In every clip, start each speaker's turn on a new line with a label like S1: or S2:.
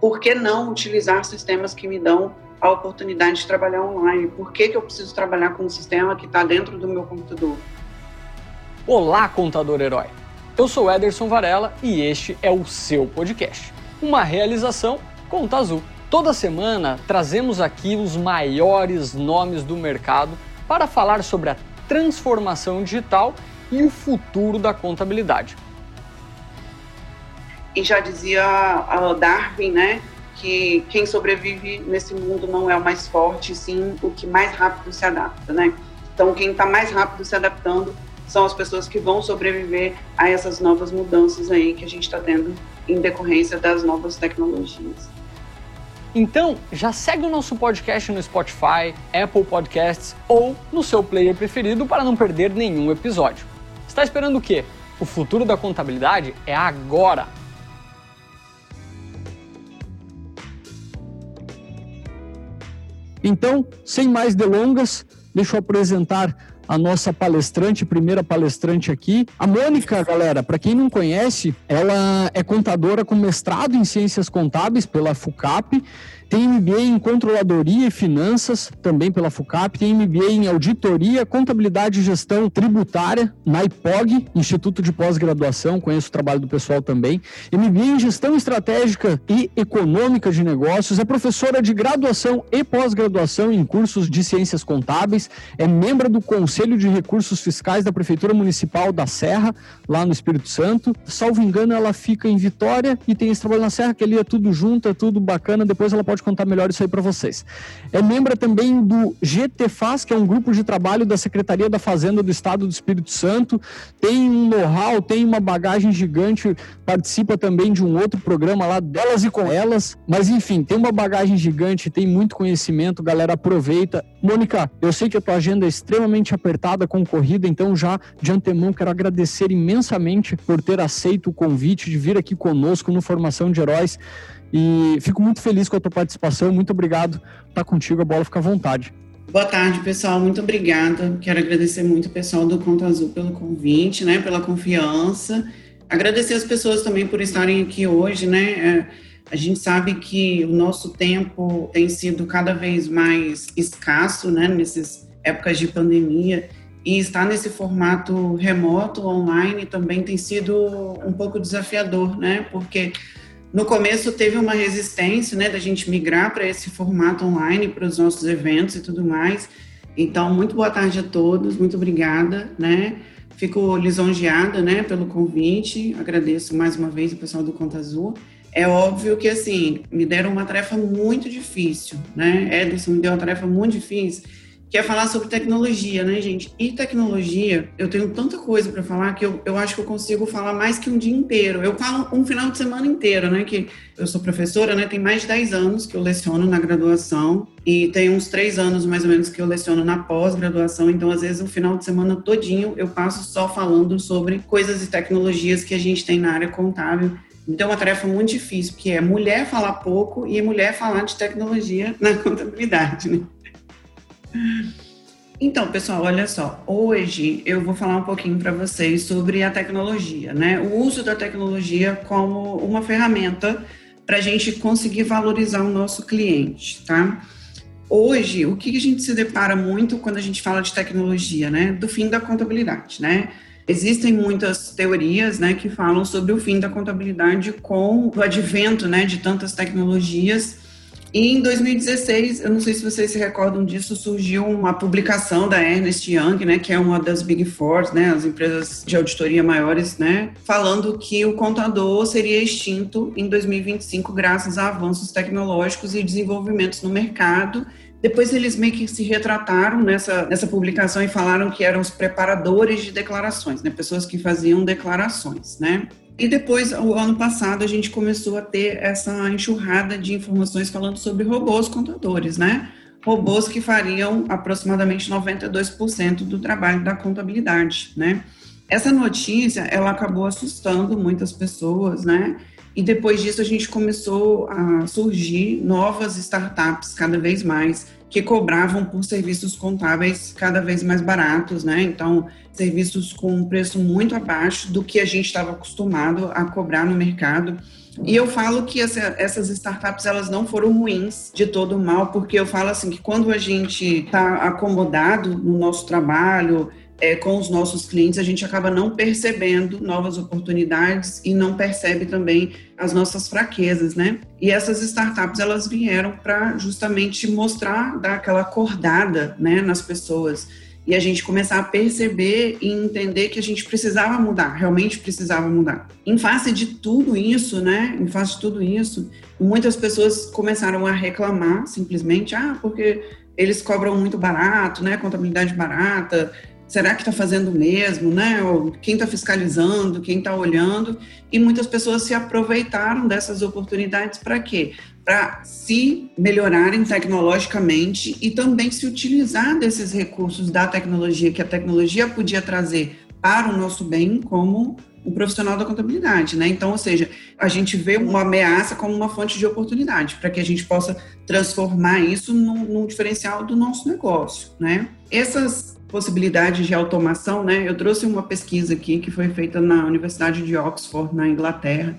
S1: por que não utilizar sistemas que me dão a oportunidade de trabalhar online? Por que, que eu preciso trabalhar com um sistema que está dentro do meu computador?
S2: Olá, contador herói! Eu sou Ederson Varela e este é o seu podcast. Uma realização Conta Azul. Toda semana trazemos aqui os maiores nomes do mercado para falar sobre a transformação digital e o futuro da contabilidade.
S1: E já dizia Darwin, né, que quem sobrevive nesse mundo não é o mais forte, sim o que mais rápido se adapta, né? Então, quem está mais rápido se adaptando são as pessoas que vão sobreviver a essas novas mudanças aí que a gente está tendo em decorrência das novas tecnologias.
S2: Então, já segue o nosso podcast no Spotify, Apple Podcasts ou no seu player preferido para não perder nenhum episódio. Está esperando o quê? O futuro da contabilidade é agora! Então, sem mais delongas, deixa eu apresentar a nossa palestrante, primeira palestrante aqui. A Mônica, galera, para quem não conhece, ela é contadora com mestrado em ciências contábeis pela FUCAP tem MBA em Controladoria e Finanças, também pela FUCAP, tem MBA em Auditoria, Contabilidade e Gestão Tributária, na IPOG, Instituto de Pós-Graduação, conheço o trabalho do pessoal também, MBA em Gestão Estratégica e Econômica de Negócios, é professora de graduação e pós-graduação em cursos de Ciências Contábeis, é membro do Conselho de Recursos Fiscais da Prefeitura Municipal da Serra, lá no Espírito Santo. Salvo engano, ela fica em Vitória e tem esse trabalho na Serra, que ali é tudo junto, é tudo bacana, depois ela pode pode contar melhor isso aí para vocês. É membro também do GTFAS, que é um grupo de trabalho da Secretaria da Fazenda do Estado do Espírito Santo. Tem um know-how, tem uma bagagem gigante, participa também de um outro programa lá delas e com elas. Mas enfim, tem uma bagagem gigante, tem muito conhecimento, galera, aproveita. Mônica, eu sei que a tua agenda é extremamente apertada, concorrida, então já de antemão quero agradecer imensamente por ter aceito o convite de vir aqui conosco no Formação de Heróis. E fico muito feliz com a tua participação. Muito obrigado. Tá contigo, a bola fica à vontade.
S1: Boa tarde, pessoal. Muito obrigada. Quero agradecer muito o pessoal do Conta Azul pelo convite, né, pela confiança. Agradecer as pessoas também por estarem aqui hoje, né? É, a gente sabe que o nosso tempo tem sido cada vez mais escasso, né, nessas épocas de pandemia. E estar nesse formato remoto, online, também tem sido um pouco desafiador, né? Porque no começo teve uma resistência, né, da gente migrar para esse formato online, para os nossos eventos e tudo mais. Então, muito boa tarde a todos, muito obrigada, né? Fico lisonjeada, né, pelo convite. Agradeço mais uma vez o pessoal do Conta Azul. É óbvio que, assim, me deram uma tarefa muito difícil, né? Ederson me deu uma tarefa muito difícil que é falar sobre tecnologia, né, gente? E tecnologia, eu tenho tanta coisa para falar que eu, eu acho que eu consigo falar mais que um dia inteiro. Eu falo um final de semana inteiro, né? Que eu sou professora, né? Tem mais de 10 anos que eu leciono na graduação e tem uns 3 anos mais ou menos que eu leciono na pós-graduação. Então, às vezes, o final de semana todinho eu passo só falando sobre coisas e tecnologias que a gente tem na área contábil. Então, é uma tarefa muito difícil, que é mulher falar pouco e mulher falar de tecnologia na contabilidade, né? Então, pessoal, olha só. Hoje eu vou falar um pouquinho para vocês sobre a tecnologia, né? O uso da tecnologia como uma ferramenta para a gente conseguir valorizar o nosso cliente, tá? Hoje, o que a gente se depara muito quando a gente fala de tecnologia, né? Do fim da contabilidade, né? Existem muitas teorias, né, que falam sobre o fim da contabilidade com o advento, né, de tantas tecnologias em 2016, eu não sei se vocês se recordam disso, surgiu uma publicação da Ernest Young, né, que é uma das Big Four, né, as empresas de auditoria maiores, né, falando que o contador seria extinto em 2025 graças a avanços tecnológicos e desenvolvimentos no mercado. Depois eles meio que se retrataram nessa, nessa publicação e falaram que eram os preparadores de declarações, né, pessoas que faziam declarações, né. E depois, o ano passado, a gente começou a ter essa enxurrada de informações falando sobre robôs contadores, né? Robôs que fariam aproximadamente 92% do trabalho da contabilidade, né? Essa notícia, ela acabou assustando muitas pessoas, né? E depois disso a gente começou a surgir novas startups cada vez mais que cobravam por serviços contábeis cada vez mais baratos, né? Então, serviços com um preço muito abaixo do que a gente estava acostumado a cobrar no mercado. E eu falo que essa, essas startups elas não foram ruins de todo mal, porque eu falo assim que quando a gente está acomodado no nosso trabalho, é, com os nossos clientes, a gente acaba não percebendo novas oportunidades e não percebe também as nossas fraquezas, né? E essas startups, elas vieram para justamente mostrar, dar aquela acordada, né, nas pessoas e a gente começar a perceber e entender que a gente precisava mudar, realmente precisava mudar. Em face de tudo isso, né, em face de tudo isso, muitas pessoas começaram a reclamar simplesmente, ah, porque eles cobram muito barato, né, contabilidade barata, será que está fazendo mesmo, né? Ou quem está fiscalizando, quem está olhando? E muitas pessoas se aproveitaram dessas oportunidades para quê? Para se melhorarem tecnologicamente e também se utilizar desses recursos da tecnologia que a tecnologia podia trazer para o nosso bem como o profissional da contabilidade, né? Então, ou seja, a gente vê uma ameaça como uma fonte de oportunidade para que a gente possa transformar isso num, num diferencial do nosso negócio, né? Essas possibilidades de automação, né? Eu trouxe uma pesquisa aqui que foi feita na Universidade de Oxford, na Inglaterra,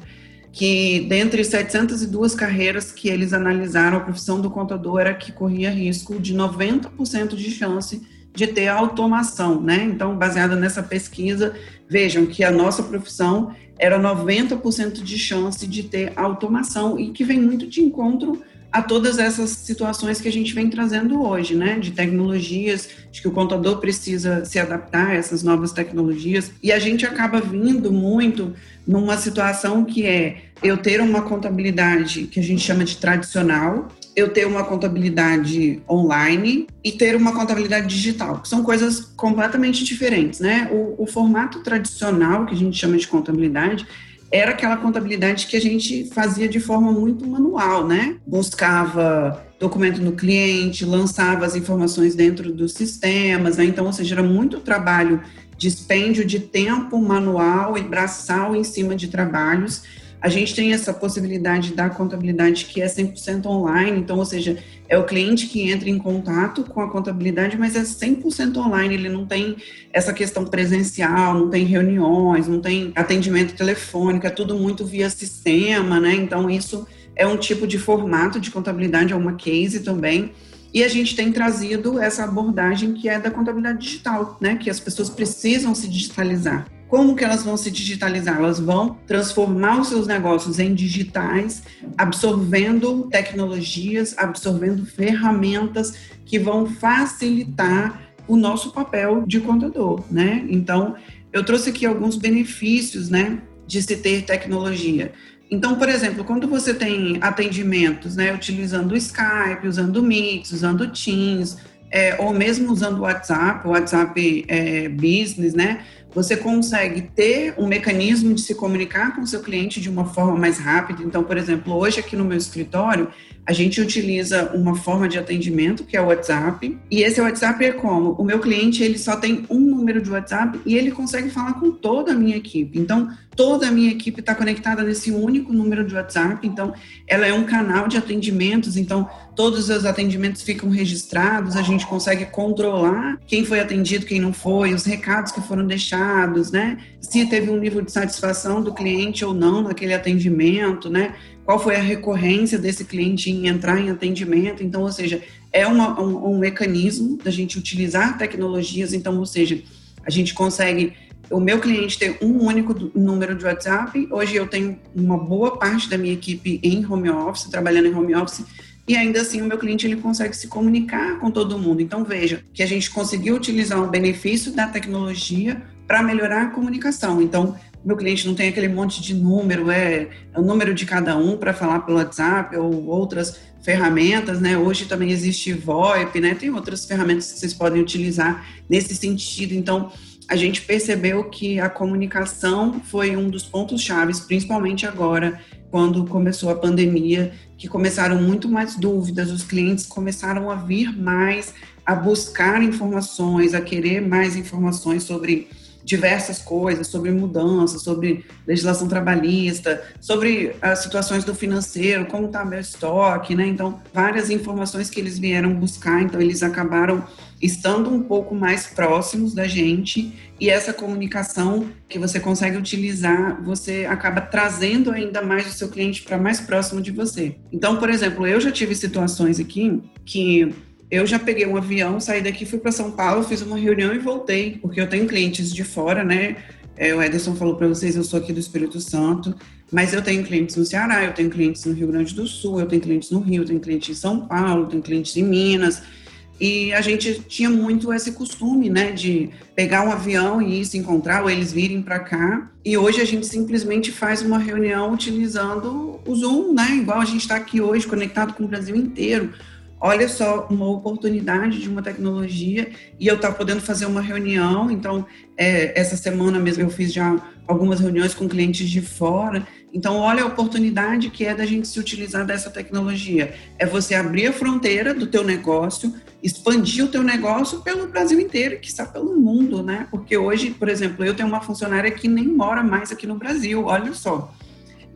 S1: que dentre 702 carreiras que eles analisaram, a profissão do contador era que corria risco de 90% de chance de ter automação, né? Então, baseada nessa pesquisa, vejam que a nossa profissão era 90% de chance de ter automação e que vem muito de encontro a todas essas situações que a gente vem trazendo hoje, né, de tecnologias, de que o contador precisa se adaptar a essas novas tecnologias, e a gente acaba vindo muito numa situação que é eu ter uma contabilidade que a gente chama de tradicional, eu ter uma contabilidade online e ter uma contabilidade digital, que são coisas completamente diferentes, né? O, o formato tradicional, que a gente chama de contabilidade, era aquela contabilidade que a gente fazia de forma muito manual, né? Buscava documento no cliente, lançava as informações dentro dos sistemas, né? Então, ou seja, era muito trabalho, dispêndio de tempo manual e braçal em cima de trabalhos a gente tem essa possibilidade da contabilidade que é 100% online, então, ou seja, é o cliente que entra em contato com a contabilidade, mas é 100% online, ele não tem essa questão presencial, não tem reuniões, não tem atendimento telefônico, é tudo muito via sistema, né? Então, isso é um tipo de formato de contabilidade, é uma case também. E a gente tem trazido essa abordagem que é da contabilidade digital, né? Que as pessoas precisam se digitalizar. Como que elas vão se digitalizar? Elas vão transformar os seus negócios em digitais, absorvendo tecnologias, absorvendo ferramentas que vão facilitar o nosso papel de contador, né? Então, eu trouxe aqui alguns benefícios, né, de se ter tecnologia. Então, por exemplo, quando você tem atendimentos, né, utilizando o Skype, usando o Meet, usando o Teams, é, ou mesmo usando o WhatsApp, o WhatsApp é, Business, né, você consegue ter um mecanismo de se comunicar com o seu cliente de uma forma mais rápida. Então, por exemplo, hoje aqui no meu escritório, a gente utiliza uma forma de atendimento que é o WhatsApp. E esse WhatsApp é como? O meu cliente ele só tem um número de WhatsApp e ele consegue falar com toda a minha equipe. Então, toda a minha equipe está conectada nesse único número de WhatsApp. Então, ela é um canal de atendimentos. Então, todos os atendimentos ficam registrados. A gente consegue controlar quem foi atendido, quem não foi, os recados que foram deixados, né? Se teve um nível de satisfação do cliente ou não naquele atendimento, né? qual foi a recorrência desse cliente em entrar em atendimento. Então, ou seja, é uma, um, um mecanismo da gente utilizar tecnologias. Então, ou seja, a gente consegue o meu cliente ter um único número de WhatsApp. Hoje eu tenho uma boa parte da minha equipe em home office, trabalhando em home office, e ainda assim o meu cliente ele consegue se comunicar com todo mundo. Então veja que a gente conseguiu utilizar um benefício da tecnologia para melhorar a comunicação. Então meu cliente não tem aquele monte de número, é, é o número de cada um para falar pelo WhatsApp ou outras ferramentas, né? Hoje também existe VoIP, né? Tem outras ferramentas que vocês podem utilizar nesse sentido. Então, a gente percebeu que a comunicação foi um dos pontos chaves, principalmente agora, quando começou a pandemia, que começaram muito mais dúvidas, os clientes começaram a vir mais, a buscar informações, a querer mais informações sobre diversas coisas, sobre mudanças, sobre legislação trabalhista, sobre as situações do financeiro, como está meu estoque, né? Então, várias informações que eles vieram buscar, então eles acabaram estando um pouco mais próximos da gente e essa comunicação que você consegue utilizar, você acaba trazendo ainda mais o seu cliente para mais próximo de você. Então, por exemplo, eu já tive situações aqui que eu já peguei um avião, saí daqui, fui para São Paulo, fiz uma reunião e voltei, porque eu tenho clientes de fora, né? É, o Ederson falou para vocês, eu sou aqui do Espírito Santo, mas eu tenho clientes no Ceará, eu tenho clientes no Rio Grande do Sul, eu tenho clientes no Rio, eu tenho clientes em São Paulo, tenho clientes em Minas. E a gente tinha muito esse costume, né, de pegar um avião e se encontrar, ou eles virem para cá. E hoje a gente simplesmente faz uma reunião utilizando o Zoom, né, igual a gente está aqui hoje, conectado com o Brasil inteiro. Olha só, uma oportunidade de uma tecnologia e eu estar podendo fazer uma reunião. Então, é, essa semana mesmo eu fiz já algumas reuniões com clientes de fora então, olha a oportunidade que é da gente se utilizar dessa tecnologia. É você abrir a fronteira do teu negócio, expandir o teu negócio pelo Brasil inteiro, que está pelo mundo, né? Porque hoje, por exemplo, eu tenho uma funcionária que nem mora mais aqui no Brasil, olha só.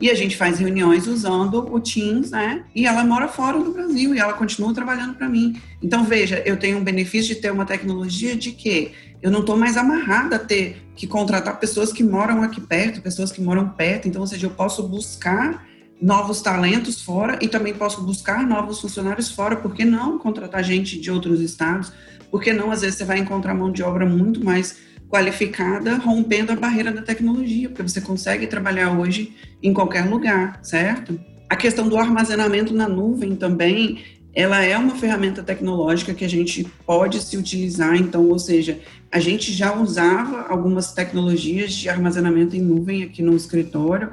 S1: E a gente faz reuniões usando o Teams, né? E ela mora fora do Brasil e ela continua trabalhando para mim. Então, veja, eu tenho um benefício de ter uma tecnologia de que eu não estou mais amarrada a ter que contratar pessoas que moram aqui perto, pessoas que moram perto. Então, ou seja, eu posso buscar novos talentos fora e também posso buscar novos funcionários fora. Por que não contratar gente de outros estados? Por que não, às vezes, você vai encontrar mão de obra muito mais qualificada, rompendo a barreira da tecnologia, porque você consegue trabalhar hoje em qualquer lugar, certo? A questão do armazenamento na nuvem também ela é uma ferramenta tecnológica que a gente pode se utilizar, então, ou seja, a gente já usava algumas tecnologias de armazenamento em nuvem aqui no escritório,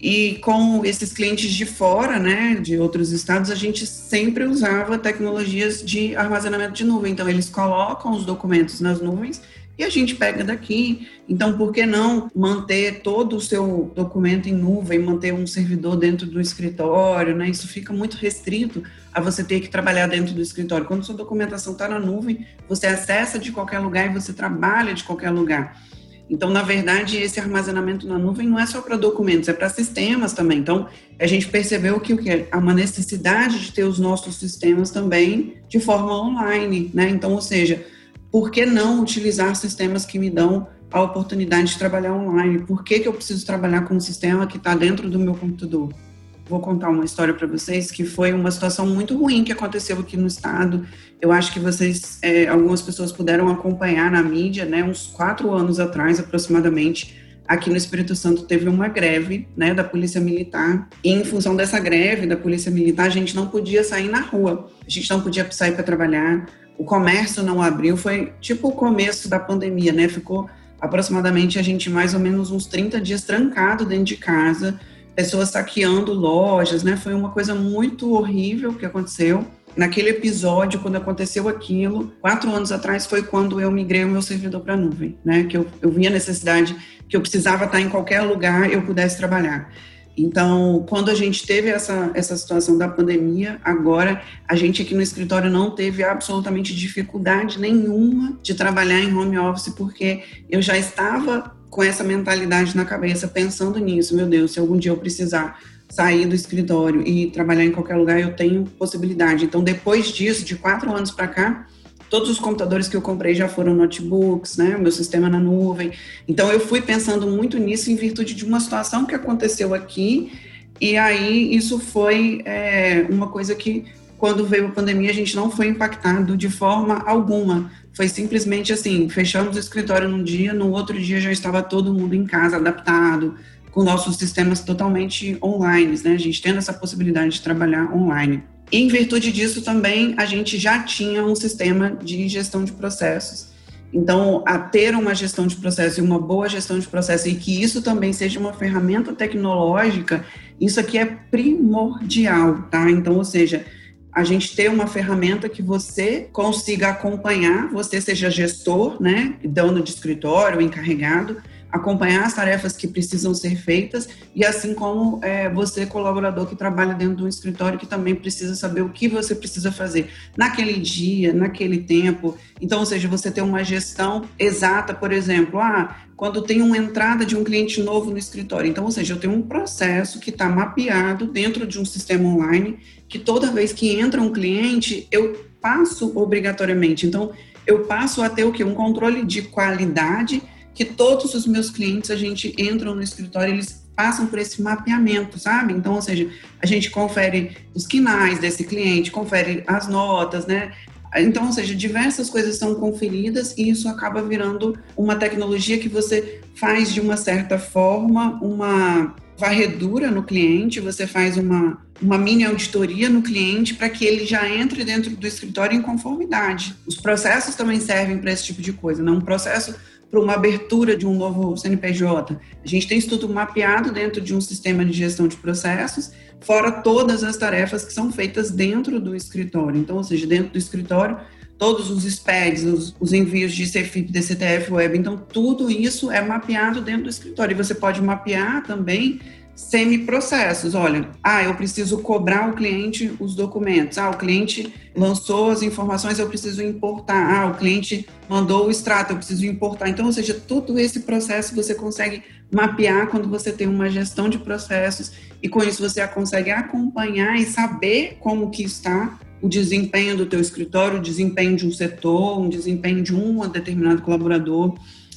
S1: e com esses clientes de fora, né, de outros estados, a gente sempre usava tecnologias de armazenamento de nuvem. Então, eles colocam os documentos nas nuvens e a gente pega daqui. Então, por que não manter todo o seu documento em nuvem, manter um servidor dentro do escritório, né? Isso fica muito restrito a você ter que trabalhar dentro do escritório. Quando sua documentação está na nuvem, você acessa de qualquer lugar e você trabalha de qualquer lugar. Então, na verdade, esse armazenamento na nuvem não é só para documentos, é para sistemas também. Então, a gente percebeu que o que há uma necessidade de ter os nossos sistemas também de forma online, né? Então, ou seja, por que não utilizar sistemas que me dão a oportunidade de trabalhar online? Por que, que eu preciso trabalhar com um sistema que está dentro do meu computador? Vou contar uma história para vocês que foi uma situação muito ruim que aconteceu aqui no estado. Eu acho que vocês, é, algumas pessoas puderam acompanhar na mídia, né? Uns quatro anos atrás, aproximadamente, aqui no Espírito Santo teve uma greve, né, da Polícia Militar. E em função dessa greve da Polícia Militar, a gente não podia sair na rua. A gente não podia sair para trabalhar o comércio não abriu, foi tipo o começo da pandemia, né? Ficou aproximadamente a gente mais ou menos uns 30 dias trancado dentro de casa, pessoas saqueando lojas, né? Foi uma coisa muito horrível que aconteceu. Naquele episódio, quando aconteceu aquilo, quatro anos atrás foi quando eu migrei o meu servidor para a nuvem, né? Que eu, eu vi a necessidade que eu precisava estar em qualquer lugar eu pudesse trabalhar. Então, quando a gente teve essa, essa situação da pandemia, agora a gente aqui no escritório não teve absolutamente dificuldade nenhuma de trabalhar em home office, porque eu já estava com essa mentalidade na cabeça, pensando nisso. Meu Deus, se algum dia eu precisar sair do escritório e trabalhar em qualquer lugar, eu tenho possibilidade. Então, depois disso, de quatro anos para cá, todos os computadores que eu comprei já foram notebooks, né? O meu sistema na nuvem. Então eu fui pensando muito nisso em virtude de uma situação que aconteceu aqui. E aí isso foi é, uma coisa que quando veio a pandemia a gente não foi impactado de forma alguma. Foi simplesmente assim, fechamos o escritório num dia, no outro dia já estava todo mundo em casa, adaptado, com nossos sistemas totalmente online, né? A gente tendo essa possibilidade de trabalhar online. Em virtude disso, também a gente já tinha um sistema de gestão de processos. Então, a ter uma gestão de processo e uma boa gestão de processo, e que isso também seja uma ferramenta tecnológica, isso aqui é primordial, tá? Então, ou seja, a gente ter uma ferramenta que você consiga acompanhar, você seja gestor, né, dono de escritório, encarregado, acompanhar as tarefas que precisam ser feitas e assim como é, você, colaborador que trabalha dentro de um escritório, que também precisa saber o que você precisa fazer naquele dia, naquele tempo. Então, ou seja, você ter uma gestão exata, por exemplo, ah, quando tem uma entrada de um cliente novo no escritório. Então, ou seja, eu tenho um processo que está mapeado dentro de um sistema online, que toda vez que entra um cliente, eu passo obrigatoriamente. Então, eu passo a ter o que? Um controle de qualidade que todos os meus clientes, a gente entram no escritório, eles passam por esse mapeamento, sabe? Então, ou seja, a gente confere os quinais desse cliente, confere as notas, né? Então, ou seja, diversas coisas são conferidas e isso acaba virando uma tecnologia que você faz de uma certa forma uma varredura no cliente, você faz uma, uma mini auditoria no cliente para que ele já entre dentro do escritório em conformidade. Os processos também servem para esse tipo de coisa, não né? um processo para uma abertura de um novo CNPJ. A gente tem isso tudo mapeado dentro de um sistema de gestão de processos, fora todas as tarefas que são feitas dentro do escritório. Então, ou seja, dentro do escritório, todos os SPEDs, os, os envios de CFIP, DCTF, Web, então tudo isso é mapeado dentro do escritório. E você pode mapear também semi-processos. Olha, ah, eu preciso cobrar o cliente os documentos. Ah, o cliente lançou as informações, eu preciso importar. Ah, o cliente mandou o extrato, eu preciso importar. Então, ou seja, todo esse processo você consegue mapear quando você tem uma gestão de processos e com isso você consegue acompanhar e saber como que está o desempenho do teu escritório, o desempenho de um setor, um desempenho de um determinado colaborador.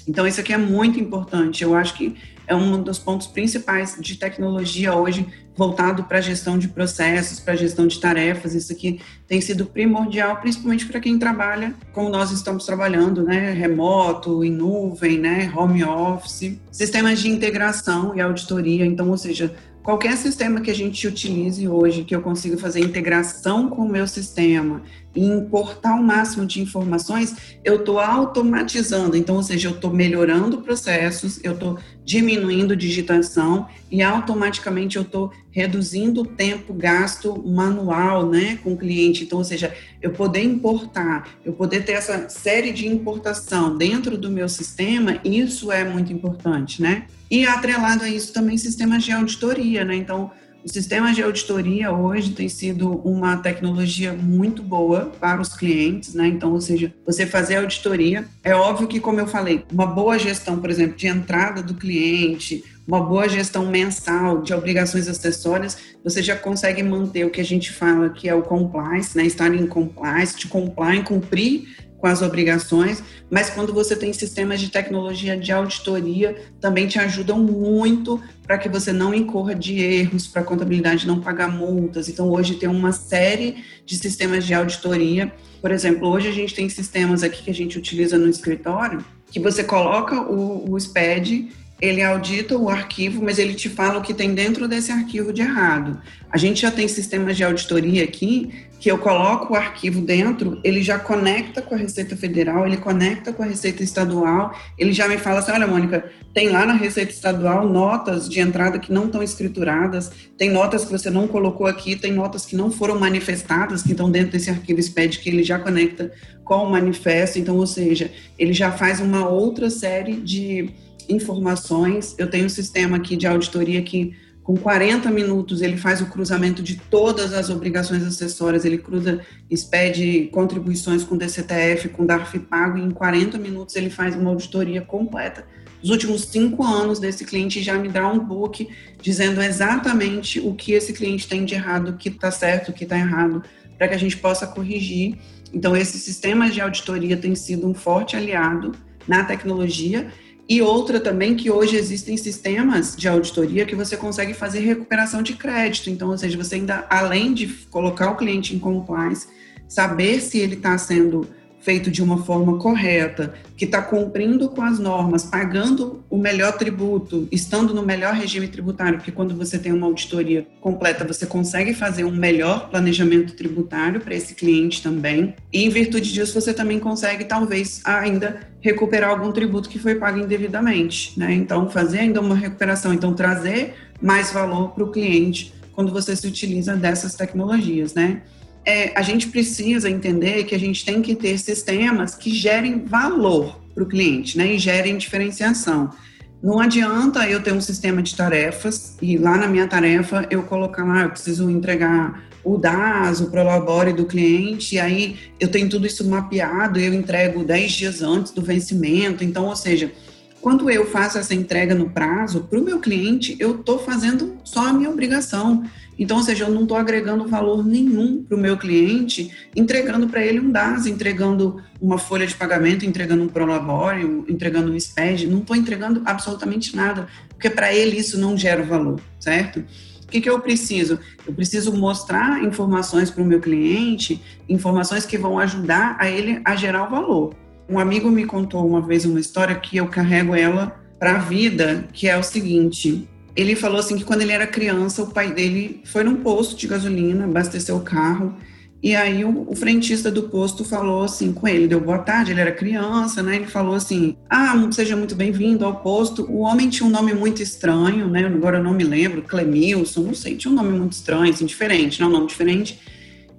S1: Então, isso aqui é muito importante. Eu acho que é um dos pontos principais de tecnologia hoje voltado para a gestão de processos, para a gestão de tarefas. Isso aqui tem sido primordial, principalmente para quem trabalha como nós estamos trabalhando, né, remoto, em nuvem, né, home office, sistemas de integração e auditoria. Então, ou seja, qualquer sistema que a gente utilize hoje, que eu consiga fazer integração com o meu sistema e importar o máximo de informações, eu estou automatizando. Então, ou seja, eu estou melhorando processos, eu estou diminuindo digitação e automaticamente eu estou reduzindo o tempo gasto manual né, com o cliente. Então, ou seja, eu poder importar, eu poder ter essa série de importação dentro do meu sistema, isso é muito importante, né? E atrelado a isso também sistemas de auditoria, né? Então, o sistema de auditoria hoje tem sido uma tecnologia muito boa para os clientes, né? Então, ou seja, você fazer auditoria, é óbvio que, como eu falei, uma boa gestão, por exemplo, de entrada do cliente, uma boa gestão mensal de obrigações acessórias, você já consegue manter o que a gente fala que é o compliance, né? Estar em compliance, de comply, cumprir com as obrigações, mas quando você tem sistemas de tecnologia de auditoria, também te ajudam muito para que você não incorra de erros, para a contabilidade não pagar multas. Então, hoje tem uma série de sistemas de auditoria. Por exemplo, hoje a gente tem sistemas aqui que a gente utiliza no escritório, que você coloca o, o SPED ele audita o arquivo, mas ele te fala o que tem dentro desse arquivo de errado. A gente já tem sistemas de auditoria aqui que eu coloco o arquivo dentro, ele já conecta com a Receita Federal, ele conecta com a Receita Estadual, ele já me fala assim, olha, Mônica, tem lá na Receita Estadual notas de entrada que não estão escrituradas, tem notas que você não colocou aqui, tem notas que não foram manifestadas, que estão dentro desse arquivo SPED, que ele já conecta com o manifesto, então, ou seja, ele já faz uma outra série de informações. Eu tenho um sistema aqui de auditoria que, com 40 minutos, ele faz o cruzamento de todas as obrigações acessórias, ele cruza, expede contribuições com DCTF, com DARF pago, e em 40 minutos ele faz uma auditoria completa. Os últimos cinco anos desse cliente já me dá um book dizendo exatamente o que esse cliente tem de errado, o que está certo, o que está errado, para que a gente possa corrigir. Então, esse sistema de auditoria tem sido um forte aliado na tecnologia e outra também que hoje existem sistemas de auditoria que você consegue fazer recuperação de crédito. Então, ou seja, você ainda, além de colocar o cliente em compliance, saber se ele está sendo feito de uma forma correta, que está cumprindo com as normas, pagando o melhor tributo, estando no melhor regime tributário, porque quando você tem uma auditoria completa, você consegue fazer um melhor planejamento tributário para esse cliente também. E em virtude disso, você também consegue, talvez, ainda recuperar algum tributo que foi pago indevidamente, né? Então, fazer ainda uma recuperação, então trazer mais valor para o cliente quando você se utiliza dessas tecnologias, né? é, a gente precisa entender que a gente tem que ter sistemas que gerem valor para o cliente, né, e gerem diferenciação. Não adianta eu ter um sistema de tarefas e lá na minha tarefa eu colocar lá, eu preciso entregar o DAS, o Prolabore do cliente, e aí eu tenho tudo isso mapeado, eu entrego 10 dias antes do vencimento. Então, ou seja, quando eu faço essa entrega no prazo, para o meu cliente, eu estou fazendo só a minha obrigação. Então, ou seja, eu não estou agregando valor nenhum para o meu cliente, entregando para ele um DAS, entregando uma folha de pagamento, entregando um Prolabore, entregando um SPED, não estou entregando absolutamente nada, porque para ele isso não gera valor, certo? O que, que eu preciso? Eu preciso mostrar informações para o meu cliente, informações que vão ajudar a ele a gerar o valor. Um amigo me contou uma vez uma história que eu carrego ela para a vida, que é o seguinte: ele falou assim que quando ele era criança, o pai dele foi num posto de gasolina, abasteceu o carro, e aí o, o, frentista do posto falou assim com ele, deu boa tarde, ele era criança, né? Ele falou assim: "Ah, seja muito bem-vindo ao posto". O homem tinha um nome muito estranho, né? Agora eu não me lembro, Clemilson, não sei, tinha um nome muito estranho, assim, diferente, não, um nome diferente.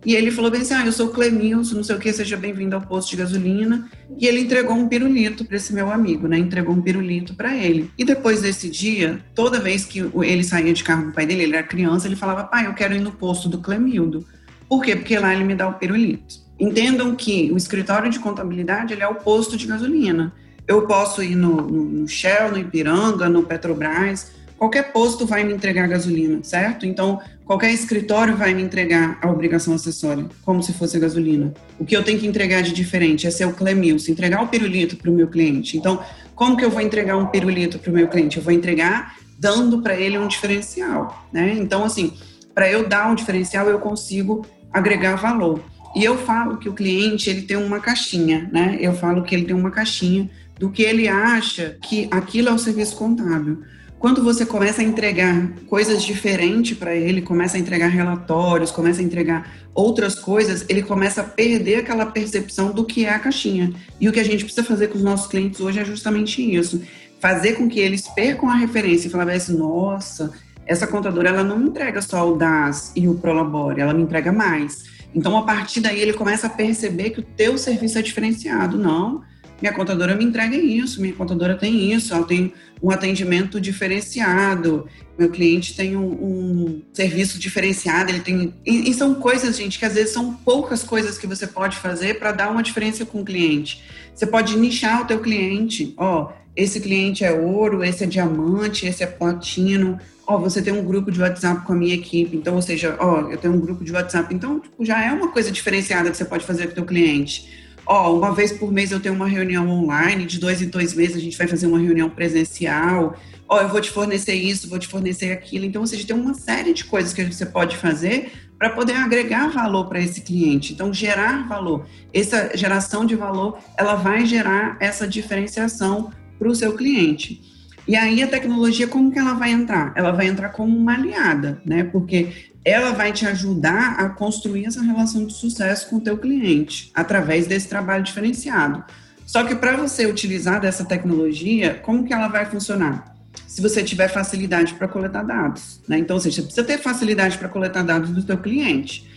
S1: E ele falou bem assim: Ah, eu sou Clemilson, não sei o que, seja bem-vindo ao posto de gasolina. E ele entregou um pirulito para esse meu amigo, né? Entregou um pirulito para ele. E depois desse dia, toda vez que ele saía de carro com o pai dele, ele era criança, ele falava: Pai, eu quero ir no posto do Clemildo. Por quê? Porque lá ele me dá o pirulito. Entendam que o escritório de contabilidade ele é o posto de gasolina. Eu posso ir no, no Shell, no Ipiranga, no Petrobras, qualquer posto vai me entregar gasolina, certo? Então, qualquer escritório vai me entregar a obrigação acessória, como se fosse gasolina. O que eu tenho que entregar de diferente é ser o Clemilson, entregar o pirulito para o meu cliente. Então, como que eu vou entregar um pirulito para o meu cliente? Eu vou entregar dando para ele um diferencial, né? Então, assim, para eu dar um diferencial, eu consigo agregar valor. E eu falo que o cliente ele tem uma caixinha, né? Eu falo que ele tem uma caixinha do que ele acha que aquilo é o serviço contábil. Quando você começa a entregar coisas diferentes para ele, começa a entregar relatórios, começa a entregar outras coisas, ele começa a perder aquela percepção do que é a caixinha. E o que a gente precisa fazer com os nossos clientes hoje é justamente isso: fazer com que eles percam a referência e falar assim, nossa, essa contadora ela não me entrega só o DAS e o Prolabore, ela me entrega mais. Então, a partir daí, ele começa a perceber que o teu serviço é diferenciado. Não, minha contadora me entrega isso, minha contadora tem isso, ela tem um atendimento diferenciado, meu cliente tem um, um serviço diferenciado, ele tem. E, e, são coisas, gente, que às vezes são poucas coisas que você pode fazer para dar uma diferença com o cliente. Você pode nichar o teu cliente, ó, esse cliente é ouro, esse é diamante, esse é platino. Ó, você tem um grupo de WhatsApp com a minha equipe, então, ou seja, ó, eu tenho um grupo de WhatsApp, então tipo, já é uma coisa diferenciada que você pode fazer com o teu cliente ó, uma vez por mês eu tenho uma reunião online, de dois em dois meses a gente vai fazer uma reunião presencial, ó, eu vou te fornecer isso, vou te fornecer aquilo. Então, ou seja, tem uma série de coisas que você pode fazer para poder agregar valor para esse cliente. Então, gerar valor. Essa geração de valor, ela vai gerar essa diferenciação para o seu cliente. E aí a tecnologia, como que ela vai entrar? Ela vai entrar como uma aliada, né? Porque ela vai te ajudar a construir essa relação de sucesso com o teu cliente através desse trabalho diferenciado. Só que para você utilizar dessa tecnologia, como que ela vai funcionar? Se você tiver facilidade para coletar dados, né? Então, seja, você precisa ter facilidade para coletar dados do teu cliente.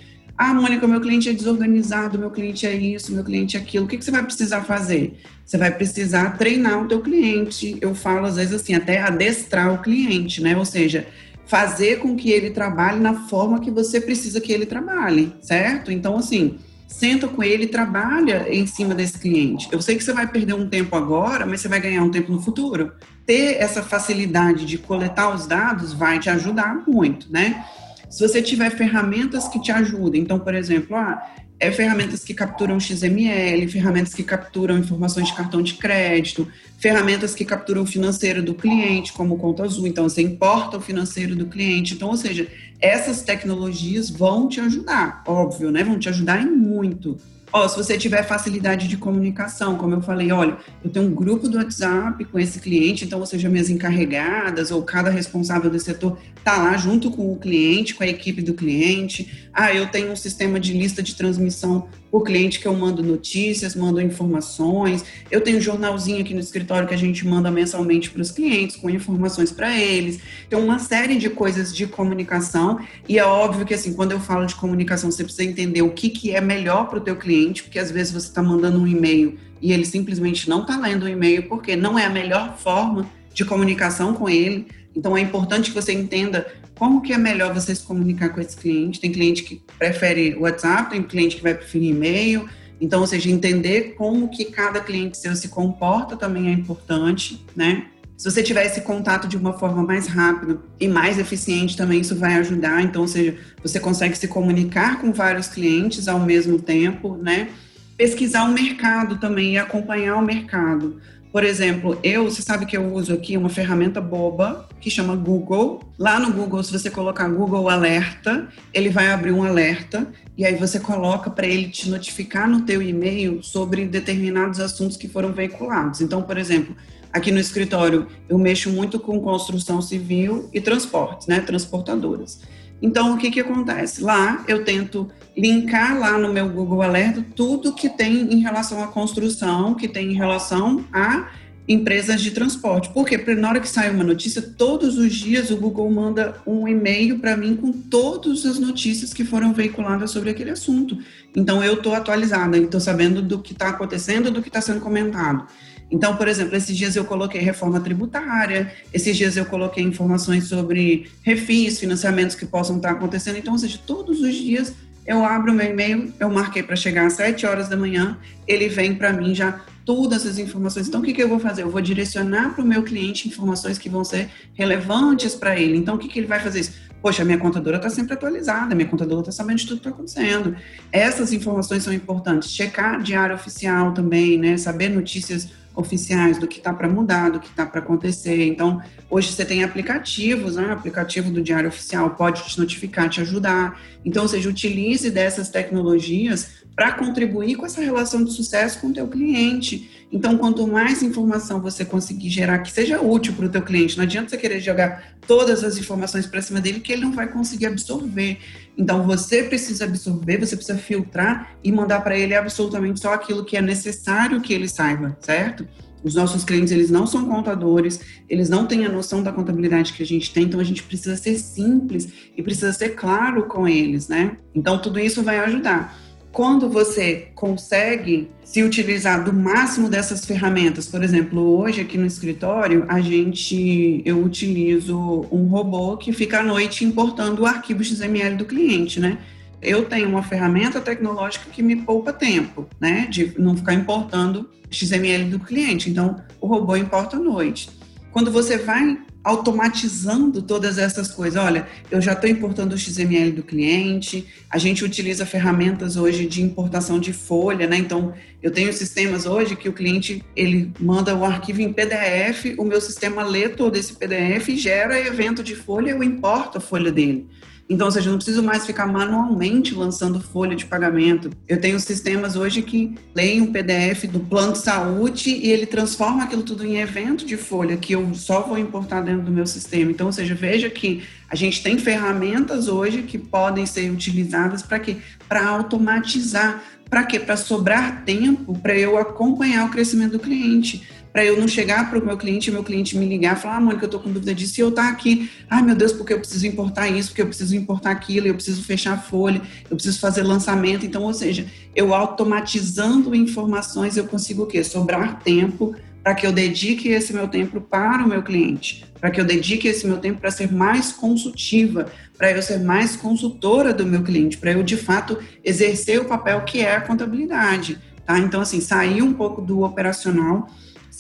S1: Ah, Mônica, meu cliente é desorganizado, meu cliente é isso, meu cliente é aquilo. O que, que você vai precisar fazer? Você vai precisar treinar o teu cliente. Eu falo, às vezes, assim, até adestrar o cliente, né? Ou seja, fazer com que ele trabalhe na forma que você precisa que ele trabalhe, certo? Então, assim, senta com ele e trabalha em cima desse cliente. Eu sei que você vai perder um tempo agora, mas você vai ganhar um tempo no futuro. Ter essa facilidade de coletar os dados vai te ajudar muito, né? Se você tiver ferramentas que te ajudem, então, por exemplo, ah, é, ferramentas que capturam XML, ferramentas que capturam informações de cartão de crédito, ferramentas que capturam o financeiro do cliente, como conta azul. Então, você importa o financeiro do cliente. Então, ou seja, essas tecnologias vão te ajudar, óbvio, né? Vão te ajudar em muito. Ó, se você tiver facilidade de comunicação, como eu falei, olha, eu tenho um grupo do WhatsApp com esse cliente, então, ou seja, minhas encarregadas ou cada responsável do setor tá lá junto com o cliente, com a equipe do cliente. Ah, eu tenho um sistema de lista de transmissão por cliente que eu mando notícias, mando informações. Eu tenho um jornalzinho aqui no escritório que a gente manda mensalmente para os clientes, com informações para eles. Tem uma série de coisas de comunicação e é óbvio que assim, quando eu falo de comunicação, você precisa entender o que, que é melhor para o teu cliente, porque às vezes você está mandando um e-mail e ele simplesmente não está lendo o e-mail porque não é a melhor forma de comunicação com ele. Então é importante que você entenda como que é melhor você se comunicar com esse cliente. Tem cliente que prefere WhatsApp, tem cliente que vai preferir e-mail. Então, ou seja, entender como que cada cliente seu se comporta também é importante, né? Se você tiver esse contato de uma forma mais rápida e mais eficiente, também isso vai ajudar. Então, ou seja, você consegue se comunicar com vários clientes ao mesmo tempo, né? Pesquisar o mercado também e acompanhar o mercado. Por exemplo, eu, você sabe que eu uso aqui uma ferramenta boba que chama Google. Lá no Google, se você colocar Google Alerta, ele vai abrir um alerta e aí você coloca para ele te notificar no teu e-mail sobre determinados assuntos que foram veiculados. Então, por exemplo, aqui no escritório eu mexo muito com construção civil e transportes, né, transportadoras. Então, o que que acontece? Lá eu tento linkar lá no meu Google Alerta tudo que tem em relação à construção, que tem em relação a empresas de transporte. Porque na hora que sai uma notícia, todos os dias o Google manda um e-mail para mim com todas as notícias que foram veiculadas sobre aquele assunto. Então eu estou atualizada, estou sabendo do que está acontecendo, do que está sendo comentado. Então, por exemplo, esses dias eu coloquei reforma tributária, esses dias eu coloquei informações sobre refis, financiamentos que possam estar acontecendo. Então, ou seja, todos os dias eu abro meu e-mail, eu marquei para chegar às 7 horas da manhã, ele vem para mim já todas as informações. Então, o que, que eu vou fazer? Eu vou direcionar para o meu cliente informações que vão ser relevantes para ele. Então, o que, que ele vai fazer isso? Poxa, minha contadora está sempre atualizada, minha contadora está sabendo de tudo que está acontecendo. Essas informações são importantes. Checar diário oficial também, né? Saber notícias oficiais do que está para mudar, do que está para acontecer. Então, hoje você tem aplicativos, né? O aplicativo do Diário Oficial pode te notificar, te ajudar. Então, seja, utilize dessas tecnologias para contribuir com essa relação de sucesso com o teu cliente. Então, quanto mais informação você conseguir gerar que seja útil para o teu cliente, não adianta você querer jogar todas as informações para cima dele que ele não vai conseguir absorver. Então, você precisa absorver, você precisa filtrar e mandar para ele absolutamente só aquilo que é necessário que ele saiba, certo? Os nossos clientes, eles não são contadores, eles não têm a noção da contabilidade que a gente tem, então a gente precisa ser simples e precisa ser claro com eles, né? Então, tudo isso vai ajudar quando você consegue se utilizar do máximo dessas ferramentas, por exemplo, hoje aqui no escritório, a gente eu utilizo um robô que fica à noite importando o arquivo XML do cliente, né? Eu tenho uma ferramenta tecnológica que me poupa tempo, né, de não ficar importando XML do cliente. Então, o robô importa à noite. Quando você vai automatizando todas essas coisas. Olha, eu já estou importando o XML do cliente, a gente utiliza ferramentas hoje de importação de folha, né? Então, eu tenho sistemas hoje que o cliente, ele manda o arquivo em PDF, o meu sistema lê todo esse PDF e gera evento de folha, eu importo a folha dele. Então, ou seja, eu não preciso mais ficar manualmente lançando folha de pagamento. Eu tenho sistemas hoje que leem um PDF do plano de saúde e ele transforma aquilo tudo em evento de folha que eu só vou importar dentro do meu sistema. Então, ou seja, veja que a gente tem ferramentas hoje que podem ser utilizadas para quê? Para automatizar. Para quê? Para sobrar tempo para eu acompanhar o crescimento do cliente para eu não chegar para o meu cliente e meu cliente me ligar falar, ah, Mônica, eu estou com dúvida disso e eu estar tá aqui, ai meu Deus, porque eu preciso importar isso, porque eu preciso importar aquilo, eu preciso fechar a folha, eu preciso fazer lançamento. Então, ou seja, eu automatizando informações, eu consigo o quê? Sobrar tempo para que eu dedique esse meu tempo para o meu cliente, para que eu dedique esse meu tempo para ser mais consultiva, para eu ser mais consultora do meu cliente, para eu de fato exercer o papel que é a contabilidade, tá? Então assim, sair um pouco do operacional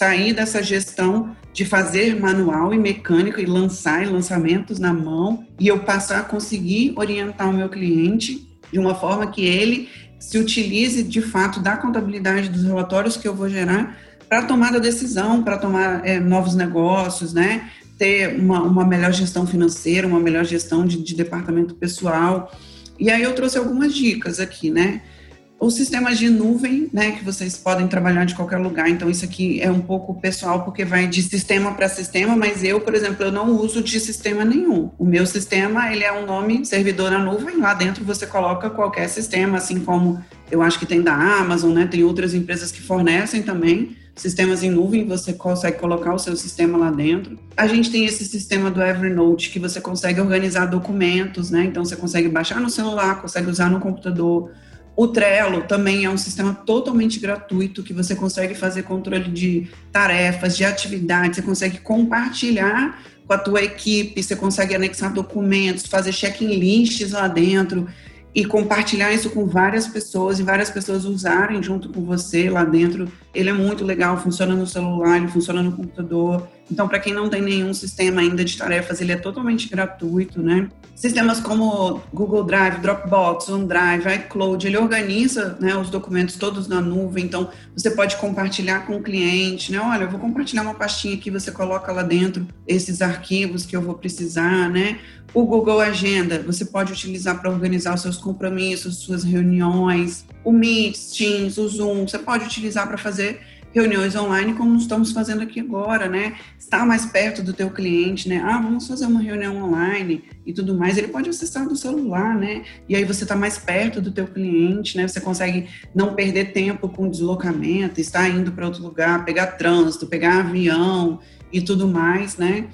S1: sair dessa gestão de fazer manual e mecânico e lançar lançamentos na mão e eu passar a conseguir orientar o meu cliente de uma forma que ele se utilize de fato da contabilidade dos relatórios que eu vou gerar para tomar a decisão, para tomar é, novos negócios, né? Ter uma, uma, melhor gestão financeira, uma melhor gestão de, de departamento pessoal. E aí eu trouxe algumas dicas aqui, né? Os sistemas de nuvem, né, que vocês podem trabalhar de qualquer lugar, então isso aqui é um pouco pessoal porque vai de sistema para sistema, mas eu, por exemplo, eu não uso de sistema nenhum. O meu sistema, ele é um nome servidor na nuvem, lá dentro você coloca qualquer sistema, assim como eu acho que tem da Amazon, né, tem outras empresas que fornecem também sistemas em nuvem, você consegue colocar o seu sistema lá dentro. A gente tem esse sistema do Evernote que você consegue organizar documentos, né? Então você consegue baixar no celular, consegue usar no computador, O Trello também é um sistema totalmente gratuito que você consegue fazer controle de tarefas, de atividades, você consegue compartilhar com a tua equipe, você consegue anexar documentos, fazer check-lists lá dentro e compartilhar isso com várias pessoas e várias pessoas usarem junto com você lá dentro. Ele é muito legal, funciona no celular, ele funciona no computador. Então, para quem não tem nenhum sistema ainda de tarefas, ele é totalmente gratuito, né? Sistemas como Google Drive, Dropbox, OneDrive, iCloud, ele organiza né, os documentos todos na nuvem, então você pode compartilhar com o cliente, né? Olha, eu vou compartilhar uma pastinha aqui, você coloca lá dentro esses arquivos que eu vou precisar, né? O Google Agenda, você pode utilizar para organizar os seus compromissos, suas reuniões. O Meet, Teams, o Zoom, você pode utilizar para fazer reuniões online como estamos fazendo aqui agora, né? Estar mais perto do teu cliente, né? Ah, vamos fazer uma reunião online e tudo mais. Ele pode acessar do celular, né? E aí você está mais perto do teu cliente, né? Você consegue não perder tempo com deslocamento, estar indo para outro lugar, pegar trânsito, pegar avião e tudo mais, né?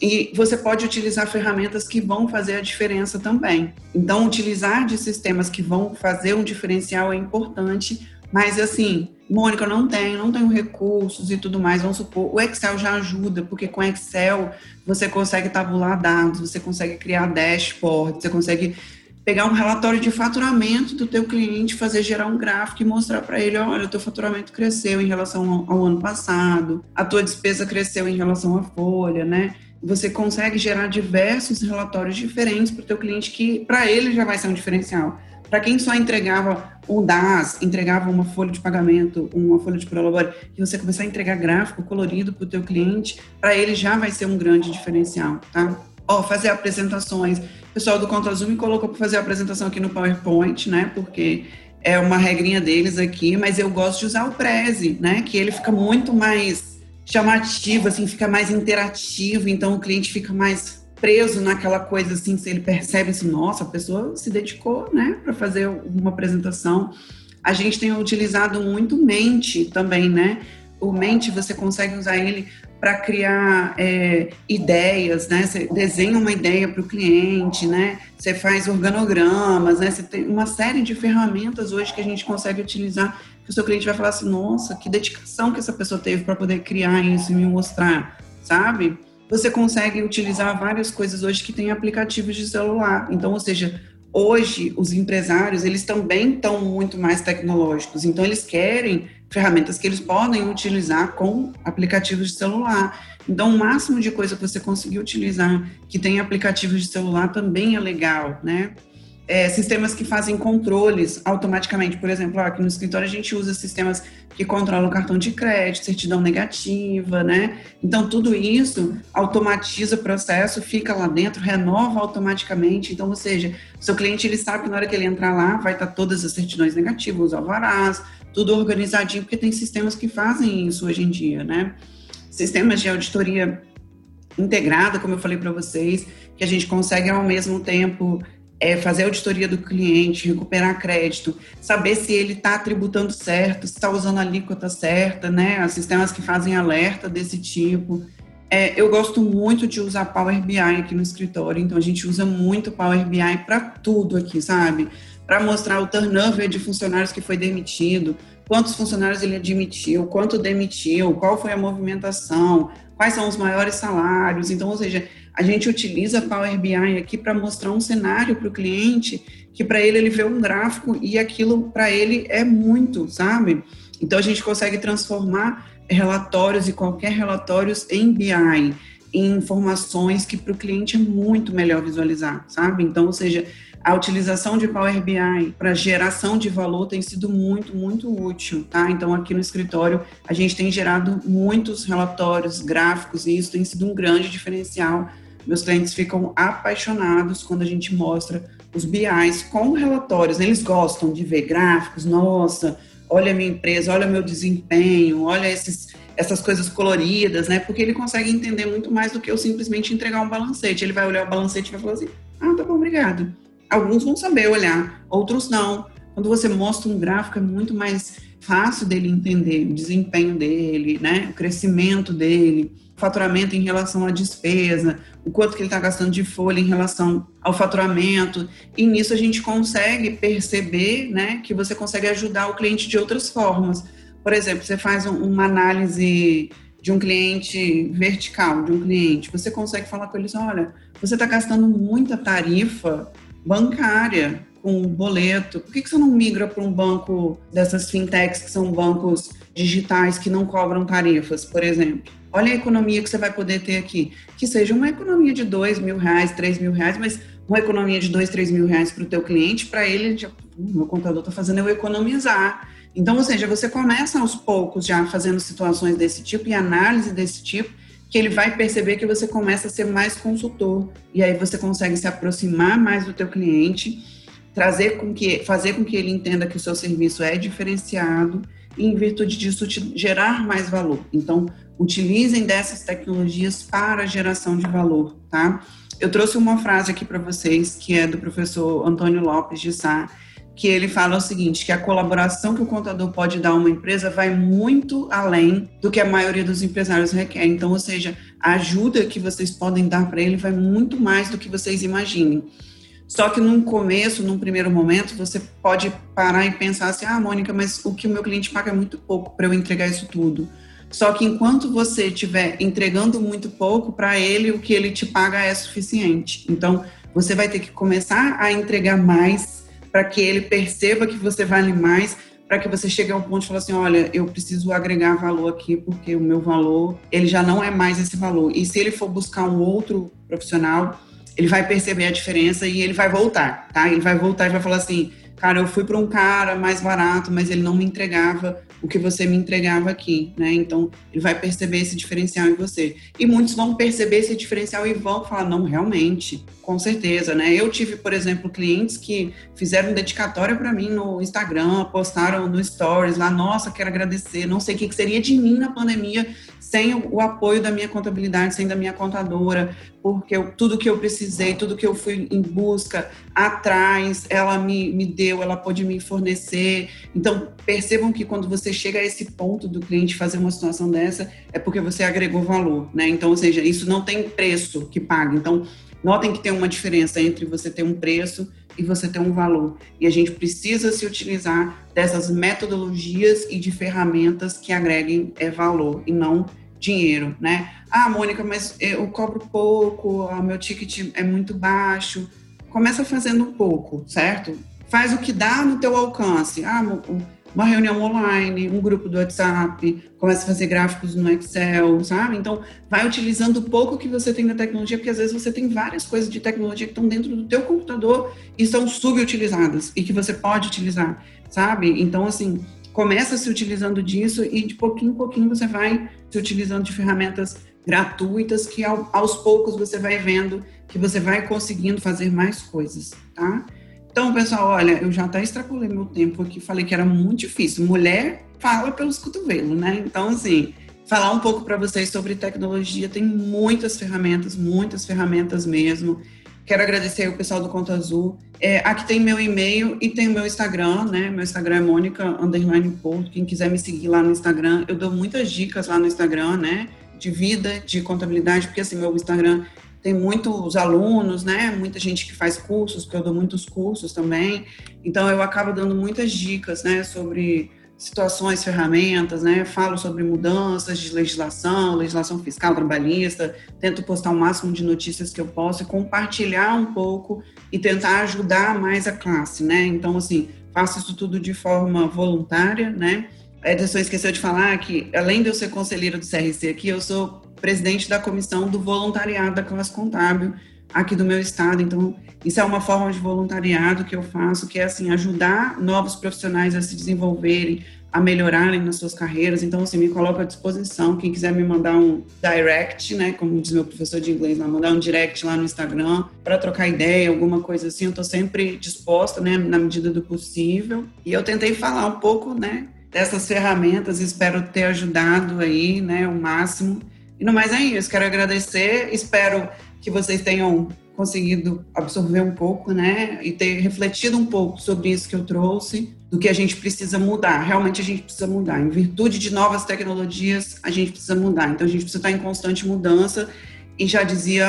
S1: E você pode utilizar ferramentas que vão fazer a diferença também. Então, utilizar de sistemas que vão fazer um diferencial é importante, mas assim, Mônica, não tenho, não tenho recursos e tudo mais. Vamos supor, o Excel já ajuda, porque com Excel você consegue tabular dados, você consegue criar dashboard, você consegue pegar um relatório de faturamento do teu cliente, fazer gerar um gráfico e mostrar para ele, olha, o teu faturamento cresceu em relação ao, ao ano passado, a tua despesa cresceu em relação à folha, né? Você consegue gerar diversos relatórios diferentes para o teu cliente que para ele já vai ser um diferencial. Para quem só entregava o DAS, entregava uma folha de pagamento, uma folha de prolabore, e você começar a entregar gráfico colorido para o teu cliente, para ele já vai ser um grande diferencial, tá? Ó, fazer apresentações. O pessoal do ContraZoom me colocou para fazer a apresentação aqui no PowerPoint, né? Porque é uma regrinha deles aqui, mas eu gosto de usar o Prezi, né? Que ele fica muito mais chamativo, assim, fica mais interativo, então o cliente fica mais preso naquela coisa assim, se ele percebe assim, nossa, a pessoa se dedicou, né, para fazer uma apresentação. A gente tem utilizado muito mente também, né? O mente você consegue usar ele para criar é, ideias, né? Você desenha uma ideia para o cliente, né? Você faz organogramas, né? Você tem uma série de ferramentas hoje que a gente consegue utilizar que o seu cliente vai falar assim, nossa, que dedicação que essa pessoa teve para poder criar isso e me mostrar, sabe? Você consegue utilizar várias coisas hoje que tem aplicativos de celular. Então, ou seja, hoje os empresários, eles também estão muito mais tecnológicos. Então, eles querem ferramentas que eles podem utilizar com aplicativos de celular. Então, o máximo de coisa que você conseguir utilizar que tem aplicativos de celular também é legal, né? É, sistemas que fazem controles automaticamente. Por exemplo, aqui no escritório a gente usa sistemas que controlam cartão de crédito, certidão negativa, né? Então, tudo isso automatiza o processo, fica lá dentro, renova automaticamente. Então, ou seja, seu cliente ele sabe que na hora que ele entrar lá vai estar todas as certidões negativas, os alvarás, tudo organizadinho, porque tem sistemas que fazem isso hoje em dia, né? Sistemas de auditoria integrada, como eu falei para vocês, que a gente consegue ao mesmo tempo é fazer auditoria do cliente, recuperar crédito, saber se ele está tributando certo, se está usando a alíquota certa, né? Sistemas que fazem alerta desse tipo. É, eu gosto muito de usar Power BI aqui no escritório, então a gente usa muito Power BI para tudo aqui, sabe? Para mostrar o turnover de funcionários que foi demitido, quantos funcionários ele admitiu, quanto demitiu, qual foi a movimentação, quais são os maiores salários. Então, ou seja, a gente utiliza Power BI aqui para mostrar um cenário para o cliente, que para ele ele vê um gráfico e aquilo para ele é muito, sabe? Então a gente consegue transformar relatórios e qualquer relatórios em BI, em informações que para o cliente é muito melhor visualizar, sabe? Então, ou seja, a utilização de Power BI para geração de valor tem sido muito, muito útil, tá? Então, aqui no escritório, a gente tem gerado muitos relatórios, gráficos, e isso tem sido um grande diferencial meus clientes ficam apaixonados quando a gente mostra os BIs com relatórios. Eles gostam de ver gráficos, nossa, olha a minha empresa, olha o meu desempenho, olha esses, essas coisas coloridas, né? Porque ele consegue entender muito mais do que eu simplesmente entregar um balancete. Ele vai olhar o balancete e vai falar assim: ah, tá bom, obrigado. Alguns vão saber olhar, outros não. Quando você mostra um gráfico, é muito mais fácil dele entender o desempenho dele, né? O crescimento dele faturamento em relação à despesa, o quanto que ele está gastando de folha em relação ao faturamento. E nisso a gente consegue perceber né, que você consegue ajudar o cliente de outras formas. Por exemplo, você faz uma análise de um cliente vertical, de um cliente, você consegue falar com eles, olha, você está gastando muita tarifa bancária com boleto, por que, que você não migra para um banco dessas fintechs que são bancos digitais que não cobram tarifas, por exemplo? Olha a economia que você vai poder ter aqui. Que seja uma economia de dois mil reais, três mil reais, mas uma economia de dois, três mil reais para o teu cliente, para ele, já, meu contador está fazendo eu economizar. Então, ou seja, você começa aos poucos já fazendo situações desse tipo e análise desse tipo, que ele vai perceber que você começa a ser mais consultor e aí você consegue se aproximar mais do teu cliente, trazer com que, fazer com que ele entenda que o seu serviço é diferenciado e em virtude disso gerar mais valor. Então, utilizem dessas tecnologias para geração de valor, tá? Eu trouxe uma frase aqui para vocês, que é do professor Antônio Lopes de Sá, que ele fala o seguinte, que a colaboração que o contador pode dar a uma empresa vai muito além do que a maioria dos empresários requer. Então, ou seja, a ajuda que vocês podem dar para ele vai muito mais do que vocês imaginem. Só que num começo, num primeiro momento, você pode parar e pensar assim: ah, Mônica, mas o que o meu cliente paga é muito pouco para eu entregar isso tudo. Só que enquanto você estiver entregando muito pouco, para ele o que ele te paga é suficiente. Então, você vai ter que começar a entregar mais para que ele perceba que você vale mais, para que você chegue ao ponto de falar assim, olha, eu preciso agregar valor aqui porque o meu valor, ele já não é mais esse valor. E se ele for buscar um outro profissional, ele vai perceber a diferença e ele vai voltar, tá? Ele vai voltar e vai falar assim, cara, eu fui para um cara mais barato, mas ele não me entregava o que você me entregava aqui, né? Então, ele vai perceber esse diferencial em você. E muitos vão perceber esse diferencial e vão falar, não, realmente, com certeza, né? Eu tive, por exemplo, clientes que fizeram dedicatória para mim no Instagram, postaram no Stories lá, nossa, quero agradecer, não sei o que seria de mim na pandemia sem o apoio da minha contabilidade, sem da minha contadora, porque eu, tudo que eu precisei, tudo que eu fui em busca atrás, ela me, me deu, ela pôde me fornecer. Então, percebam que quando você chega a esse ponto do cliente fazer uma situação dessa, é porque você agregou valor, né? Então, ou seja, isso não tem preço que paga. Então, notem que tem uma diferença entre você ter um preço e você ter um valor. E a gente precisa se utilizar dessas metodologias e de ferramentas que agreguem é, valor e não dinheiro, né? Ah, Mônica, mas eu cobro pouco, o meu ticket é muito baixo. Começa fazendo um pouco, certo? Faz o que dá no teu alcance. Ah, uma reunião online, um grupo do WhatsApp, começa a fazer gráficos no Excel, sabe? Então, vai utilizando o pouco que você tem da tecnologia, porque às vezes você tem várias coisas de tecnologia que estão dentro do teu computador e são subutilizadas e que você pode utilizar, sabe? Então, assim, começa se utilizando disso e de pouquinho em pouquinho você vai se utilizando de ferramentas gratuitas que aos poucos você vai vendo que você vai conseguindo fazer mais coisas, tá? Então, pessoal, olha, eu já até extrapolei meu tempo aqui, falei que era muito difícil. Mulher fala pelos cotovelos, né? Então, assim, falar um pouco para vocês sobre tecnologia, tem muitas ferramentas, muitas ferramentas mesmo. Quero agradecer o pessoal do Conta Azul. É, aqui tem meu e-mail e tem o meu Instagram, né? Meu Instagram é Mônica Underline Porto. Quem quiser me seguir lá no Instagram, eu dou muitas dicas lá no Instagram, né? De vida, de contabilidade, porque assim, meu Instagram tem muitos alunos, né? Muita gente que faz cursos, porque eu dou muitos cursos também. Então eu acabo dando muitas dicas, né, sobre situações, ferramentas, né? Falo sobre mudanças de legislação, legislação fiscal, trabalhista, tento postar o máximo de notícias que eu posso e compartilhar um pouco e tentar ajudar mais a classe, né? Então assim, faço isso tudo de forma voluntária, né? A Ederson esqueceu de falar que, além de eu ser conselheira do CRC aqui, eu sou presidente da comissão do voluntariado da classe contábil aqui do meu estado. Então, isso é uma forma de voluntariado que eu faço, que é assim ajudar novos profissionais a se desenvolverem, a melhorarem nas suas carreiras. Então, assim, me coloco à disposição. Quem quiser me mandar um direct, né, como diz meu professor de inglês, lá, mandar um direct lá no Instagram para trocar ideia, alguma coisa assim, eu estou sempre disposta, né, na medida do possível. E eu tentei falar um pouco, né, dessas ferramentas. Espero ter ajudado aí, né, o máximo. E no mais é isso, quero agradecer, espero que vocês tenham conseguido absorver um pouco, né, e ter refletido um pouco sobre isso que eu trouxe, do que a gente precisa mudar. Realmente a gente precisa mudar. Em virtude de novas tecnologias, a gente precisa mudar. Então a gente precisa estar em constante mudança. E já dizia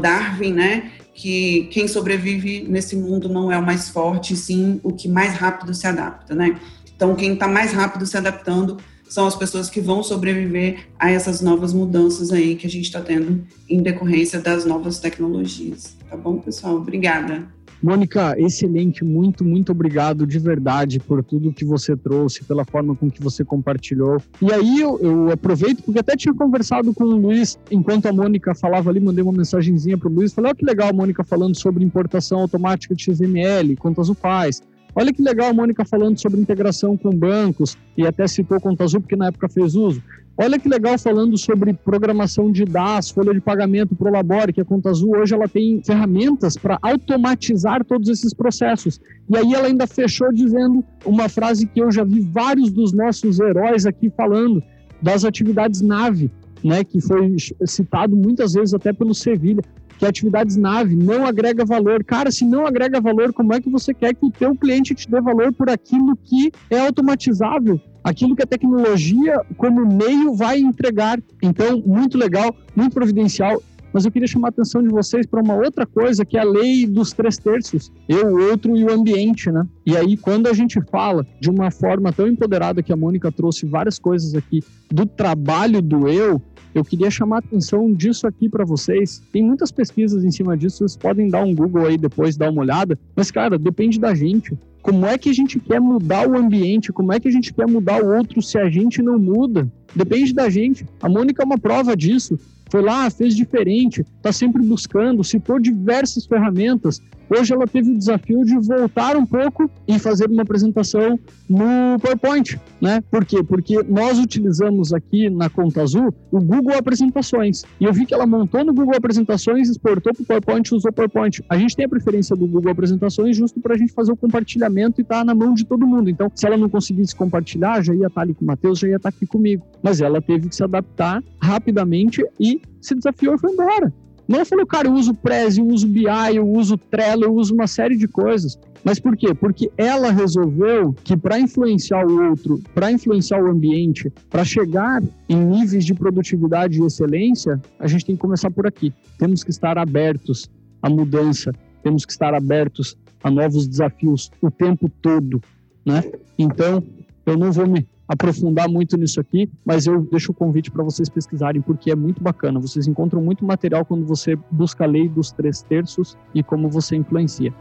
S1: Darwin, né, que quem sobrevive nesse mundo não é o mais forte, sim o que mais rápido se adapta, né? Então quem está mais rápido se adaptando são as pessoas que vão sobreviver a essas novas mudanças aí que a gente está tendo em decorrência das novas tecnologias. Tá bom, pessoal? Obrigada.
S2: Mônica, excelente, muito, muito obrigado de verdade por tudo que você trouxe, pela forma com que você compartilhou. E aí eu, eu aproveito, porque até tinha conversado com o Luiz, enquanto a Mônica falava ali, mandei uma mensagenzinha para o Luiz, falei, olha que legal a Mônica falando sobre importação automática de XML, quanto Azul faz. Olha que legal a Mônica falando sobre integração com bancos, e até citou Conta Azul, porque na época fez uso. Olha que legal falando sobre programação de DAS, folha de pagamento, Prolabore, que a Conta Azul hoje ela tem ferramentas para automatizar todos esses processos. E aí ela ainda fechou dizendo uma frase que eu já vi vários dos nossos heróis aqui falando, das atividades nave, né, que foi citado muitas vezes até pelo Sevilha que atividades nave não agrega valor. Cara, se não agrega valor, como é que você quer que o teu cliente te dê valor por aquilo que é automatizável? Aquilo que a tecnologia, como meio, vai entregar. Então, muito legal, muito providencial. Mas eu queria chamar a atenção de vocês para uma outra coisa, que é a lei dos três terços. Eu, o outro e o ambiente, né? E aí, quando a gente fala de uma forma tão empoderada que a Mônica trouxe várias coisas aqui do trabalho do eu, eu queria chamar a atenção disso aqui para vocês. Tem muitas pesquisas em cima disso, vocês podem dar um Google aí depois, dar uma olhada. Mas, cara, depende da gente. Como é que a gente quer mudar o ambiente? Como é que a gente quer mudar o outro se a gente não muda? Depende da gente. A Mônica é uma prova disso. Foi lá, fez diferente, está sempre buscando, citou diversas ferramentas, Hoje ela teve o desafio de voltar um pouco e fazer uma apresentação no PowerPoint, né? Por quê? Porque nós utilizamos aqui na Conta Azul o Google Apresentações. E eu vi que ela montou no Google Apresentações, exportou para o PowerPoint e usou o PowerPoint. A gente tem a preferência do Google Apresentações justo para a gente fazer o compartilhamento e estar tá na mão de todo mundo. Então, se ela não conseguisse compartilhar, já ia estar tá ali com o Matheus, já ia estar tá aqui comigo. Mas ela teve que se adaptar rapidamente e se desafiou e foi embora. Não falou, cara, eu uso Prezi, eu uso BI, eu uso Trello, eu uso uma série de coisas. Mas por quê? Porque ela resolveu que para influenciar o outro, para influenciar o ambiente, para chegar em níveis de produtividade e excelência, a gente tem que começar por aqui. Temos que estar abertos à mudança, temos que estar abertos a novos desafios o tempo todo, né? Então, eu não vou me aprofundar muito nisso aqui, mas eu deixo o convite para vocês pesquisarem, porque é muito bacana. Vocês encontram muito material quando você busca a lei dos três terços e como você influencia.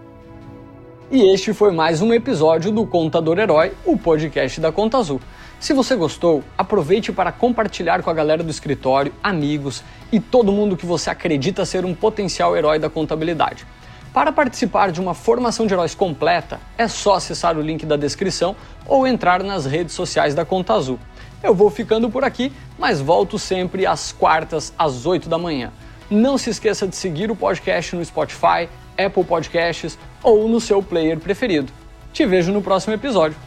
S3: E este foi mais um episódio do Contador Herói, o podcast da Conta Azul. Se você gostou, aproveite para compartilhar com a galera do escritório, amigos e todo mundo que você acredita ser um potencial herói da contabilidade. Para participar de uma formação de heróis completa, é só acessar o link da descrição ou entrar nas redes sociais da Conta Azul. Eu vou ficando por aqui, mas volto sempre às quartas, às 8 da manhã. Não se esqueça de seguir o podcast no Spotify, Apple Podcasts ou no seu player preferido. Te vejo no próximo episódio.